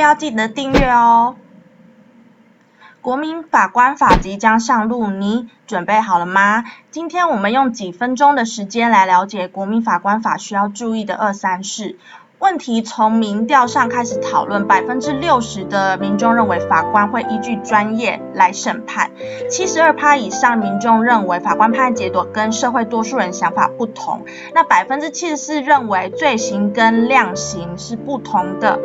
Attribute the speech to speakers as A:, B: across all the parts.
A: 要记得订阅哦。国民法官法即将上路，你准备好了吗？今天我们用几分钟的时间来了解国民法官法需要注意的二三事。问题从民调上开始讨论，百分之六十的民众认为法官会依据专业来审判，七十二趴以上民众认为法官判结果跟社会多数人想法不同，那百分之七十四认为罪行跟量刑是不同的。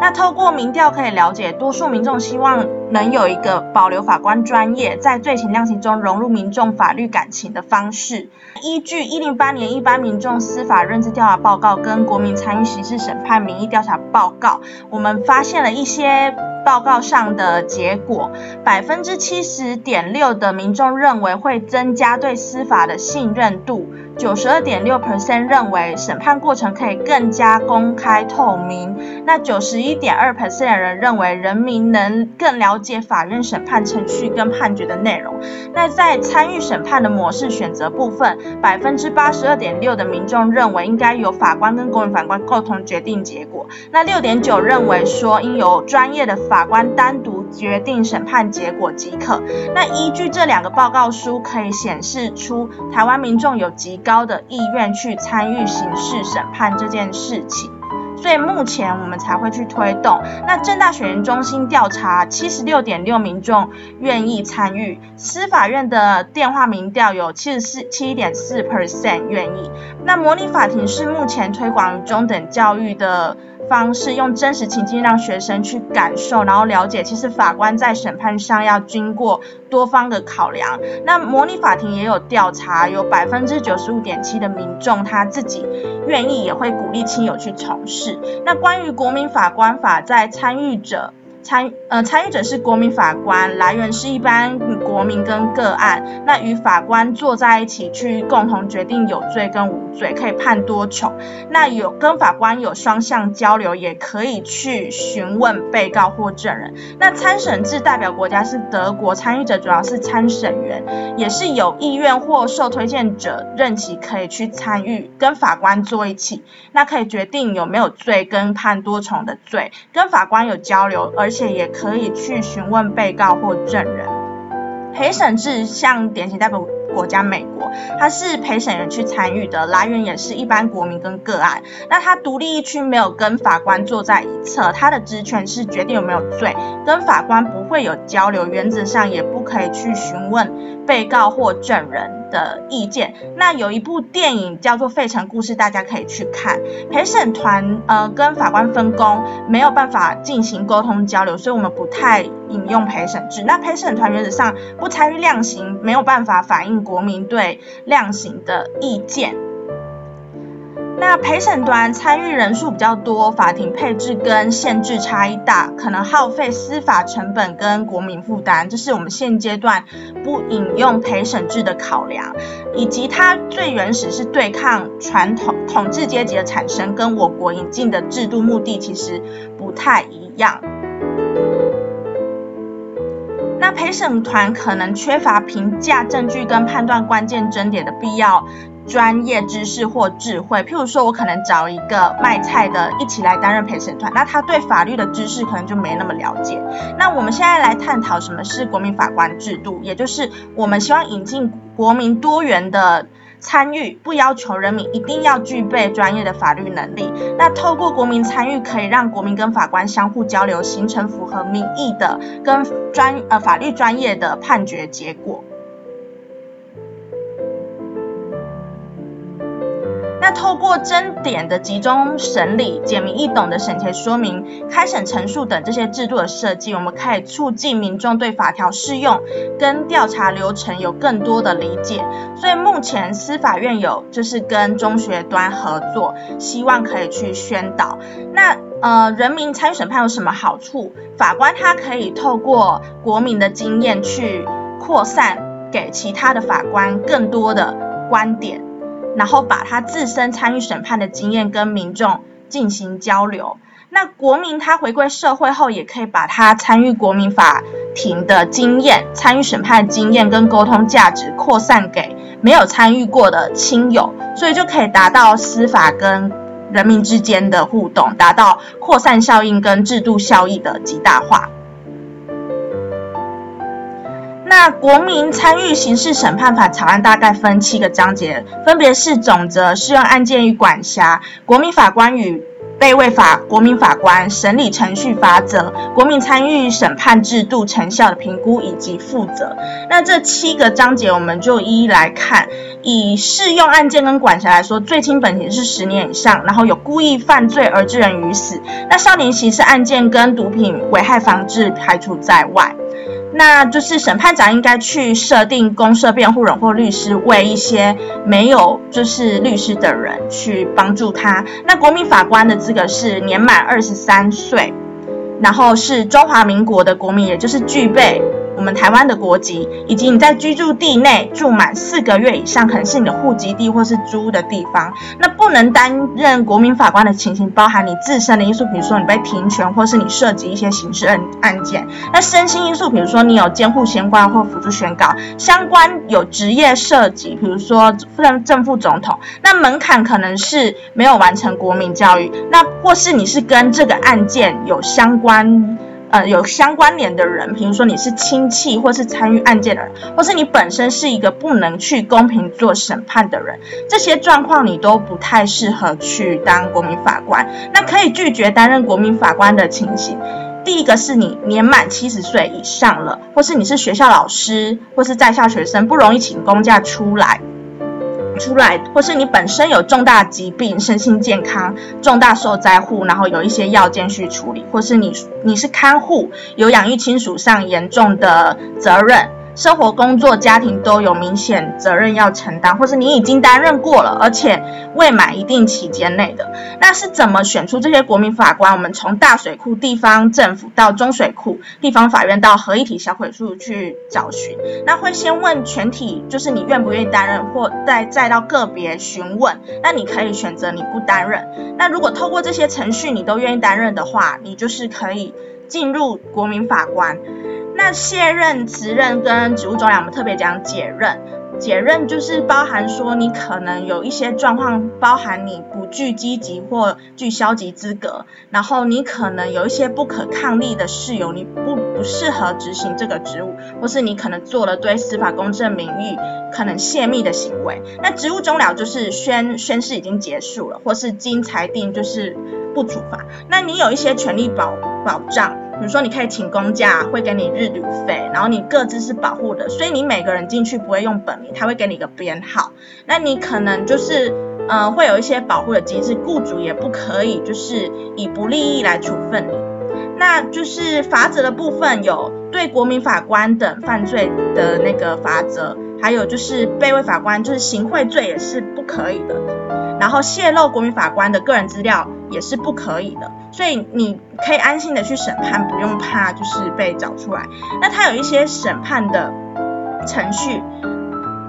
A: 那透过民调可以了解，多数民众希望能有一个保留法官专业，在罪情量刑中融入民众法律感情的方式。依据一零八年一般民众司法认知调查报告跟国民参与刑事审判民意调查报告，我们发现了一些报告上的结果，百分之七十点六的民众认为会增加对司法的信任度。九十二点六 percent 认为审判过程可以更加公开透明，那九十一点二 percent 的人认为人民能更了解法院审判程序跟判决的内容。那在参与审判的模式选择部分，百分之八十二点六的民众认为应该由法官跟公民法官共同决定结果，那六点九认为说应由专业的法官单独决定审判结果即可。那依据这两个报告书可以显示出台湾民众有极高的意愿去参与刑事审判这件事情，所以目前我们才会去推动。那正大选人中心调查，七十六点六民众愿意参与；司法院的电话民调有七十四七点四 percent 愿意。那模拟法庭是目前推广中等教育的。方式用真实情境让学生去感受，然后了解，其实法官在审判上要经过多方的考量。那模拟法庭也有调查，有百分之九十五点七的民众他自己愿意，也会鼓励亲友去从事。那关于国民法官法在参与者。参呃参与者是国民法官，来源是一般国民跟个案，那与法官坐在一起去共同决定有罪跟无罪，可以判多重。那有跟法官有双向交流，也可以去询问被告或证人。那参审制代表国家是德国，参与者主要是参审员，也是有意愿或受推荐者任期可以去参与，跟法官坐一起，那可以决定有没有罪跟判多重的罪，跟法官有交流，而且也可以去询问被告或证人。陪审制像典型代表国家美国，它是陪审员去参与的，来源也是一般国民跟个案。那他独立一区没有跟法官坐在一侧，他的职权是决定有没有罪，跟法官不会有交流，原则上也不可以去询问被告或证人。的意见，那有一部电影叫做《费城故事》，大家可以去看。陪审团呃跟法官分工，没有办法进行沟通交流，所以我们不太引用陪审制。那陪审团原则上不参与量刑，没有办法反映国民对量刑的意见。那陪审团参与人数比较多，法庭配置跟限制差异大，可能耗费司法成本跟国民负担，这是我们现阶段不引用陪审制的考量，以及它最原始是对抗传统统治阶级的产生，跟我国引进的制度目的其实不太一样。那陪审团可能缺乏评价证据跟判断关键争点的必要。专业知识或智慧，譬如说，我可能找一个卖菜的一起来担任陪审团，那他对法律的知识可能就没那么了解。那我们现在来探讨什么是国民法官制度，也就是我们希望引进国民多元的参与，不要求人民一定要具备专业的法律能力。那透过国民参与，可以让国民跟法官相互交流，形成符合民意的跟专呃法律专业的判决结果。透过争点的集中审理、简明易懂的审前说明、开审陈述等这些制度的设计，我们可以促进民众对法条适用跟调查流程有更多的理解。所以目前司法院有就是跟中学端合作，希望可以去宣导。那呃，人民参与审判有什么好处？法官他可以透过国民的经验去扩散给其他的法官更多的观点。然后把他自身参与审判的经验跟民众进行交流。那国民他回归社会后，也可以把他参与国民法庭的经验、参与审判经验跟沟通价值扩散给没有参与过的亲友，所以就可以达到司法跟人民之间的互动，达到扩散效应跟制度效益的极大化。那国民参与刑事审判法草案大概分七个章节，分别是总则、适用案件与管辖、国民法官与被位法、国民法官审理程序法则、国民参与审判制度成效的评估以及负责。那这七个章节我们就一一来看。以适用案件跟管辖来说，最轻本刑是十年以上，然后有故意犯罪而致人于死。那少年刑事案件跟毒品危害防治排除在外。那就是审判长应该去设定公社辩护人或律师，为一些没有就是律师的人去帮助他。那国民法官的资格是年满二十三岁，然后是中华民国的国民，也就是具备。我们台湾的国籍，以及你在居住地内住满四个月以上，可能是你的户籍地或是租的地方，那不能担任国民法官的情形，包含你自身的因素，比如说你被停权，或是你涉及一些刑事案案件。那身心因素，比如说你有监护相关或辅助宣告，相关有职业涉及，比如说正正副总统，那门槛可能是没有完成国民教育，那或是你是跟这个案件有相关。呃，有相关联的人，比如说你是亲戚，或是参与案件的人，或是你本身是一个不能去公平做审判的人，这些状况你都不太适合去当国民法官。那可以拒绝担任国民法官的情形，第一个是你年满七十岁以上了，或是你是学校老师，或是在校学生，不容易请公假出来。出来，或是你本身有重大疾病、身心健康、重大受灾户，然后有一些要件需处理，或是你你是看护，有养育亲属上严重的责任。生活、工作、家庭都有明显责任要承担，或是你已经担任过了，而且未满一定期间内的，那是怎么选出这些国民法官？我们从大水库地方政府到中水库地方法院到合一体小会处去找寻，那会先问全体，就是你愿不愿意担任，或再再到个别询问，那你可以选择你不担任。那如果透过这些程序你都愿意担任的话，你就是可以进入国民法官。那卸任、辞任跟职务终了，我们特别讲解任。解任就是包含说你可能有一些状况，包含你不具积极或具消极资格，然后你可能有一些不可抗力的事由，你不不适合执行这个职务，或是你可能做了对司法公正名誉可能泄密的行为。那职务终了就是宣宣誓已经结束了，或是经裁定就是不处罚。那你有一些权利保保障。比如说，你可以请公假，会给你日旅费，然后你各自是保护的，所以你每个人进去不会用本名，他会给你一个编号。那你可能就是，呃，会有一些保护的机制，雇主也不可以就是以不利益来处分你。那就是罚则的部分有对国民法官等犯罪的那个罚则，还有就是被位法官就是行贿罪也是不可以的。然后泄露国民法官的个人资料也是不可以的，所以你可以安心的去审判，不用怕就是被找出来。那他有一些审判的程序，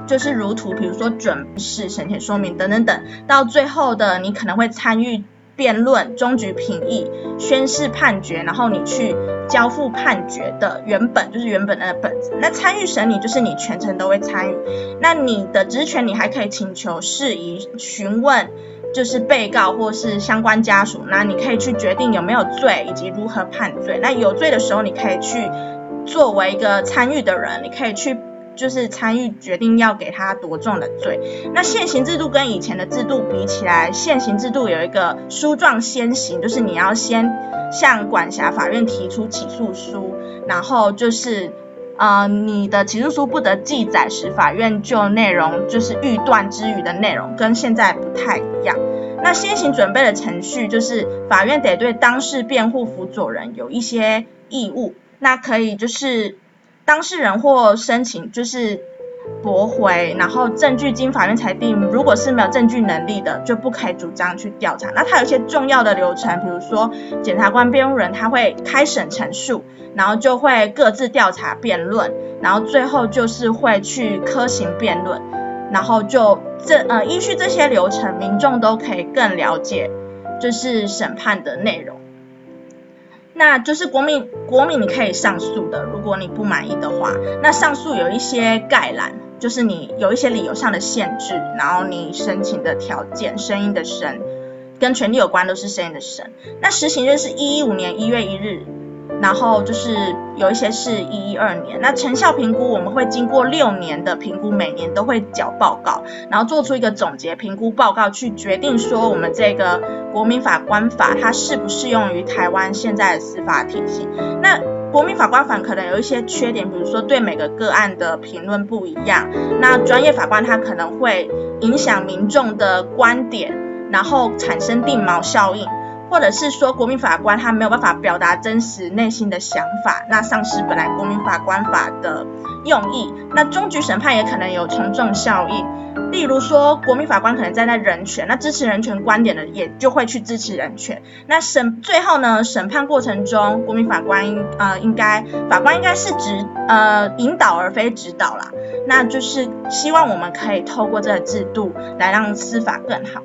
A: 就是如图，比如说准事、审前说明等等等，到最后的你可能会参与。辩论、终局评议、宣誓判决，然后你去交付判决的原本就是原本的本子。那参与审理就是你全程都会参与。那你的职权，你还可以请求事宜询问，就是被告或是相关家属。那你可以去决定有没有罪以及如何判罪。那有罪的时候，你可以去作为一个参与的人，你可以去。就是参与决定要给他多重的罪。那现行制度跟以前的制度比起来，现行制度有一个书状先行，就是你要先向管辖法院提出起诉书，然后就是呃你的起诉书不得记载使法院就内容就是预断之余的内容，跟现在不太一样。那先行准备的程序就是法院得对当事辩护辅佐人有一些义务，那可以就是。当事人或申请就是驳回，然后证据经法院裁定，如果是没有证据能力的，就不可以主张去调查。那它有一些重要的流程，比如说检察官、辩护人他会开审陈述，然后就会各自调查辩论，然后最后就是会去科刑辩论，然后就这呃依据这些流程，民众都可以更了解就是审判的内容。那就是国民国民你可以上诉的，如果你不满意的话，那上诉有一些概览，就是你有一些理由上的限制，然后你申请的条件，声音的声，跟权利有关都是声音的声。那实行日是一一五年一月一日，然后就是有一些是一一二年。那成效评估我们会经过六年的评估，每年都会缴报告，然后做出一个总结评估报告，去决定说我们这个国民法官法它适不适用于台湾现在的司法体系。那国民法官法可能有一些缺点，比如说对每个个案的评论不一样，那专业法官他可能会影响民众的观点，然后产生定锚效应，或者是说国民法官他没有办法表达真实内心的想法，那丧失本来国民法官法的用意，那终局审判也可能有从众效应。例如说，国民法官可能站在人权，那支持人权观点的也就会去支持人权。那审最后呢，审判过程中，国民法官应呃应该法官应该是指呃引导而非指导啦。那就是希望我们可以透过这个制度来让司法更好。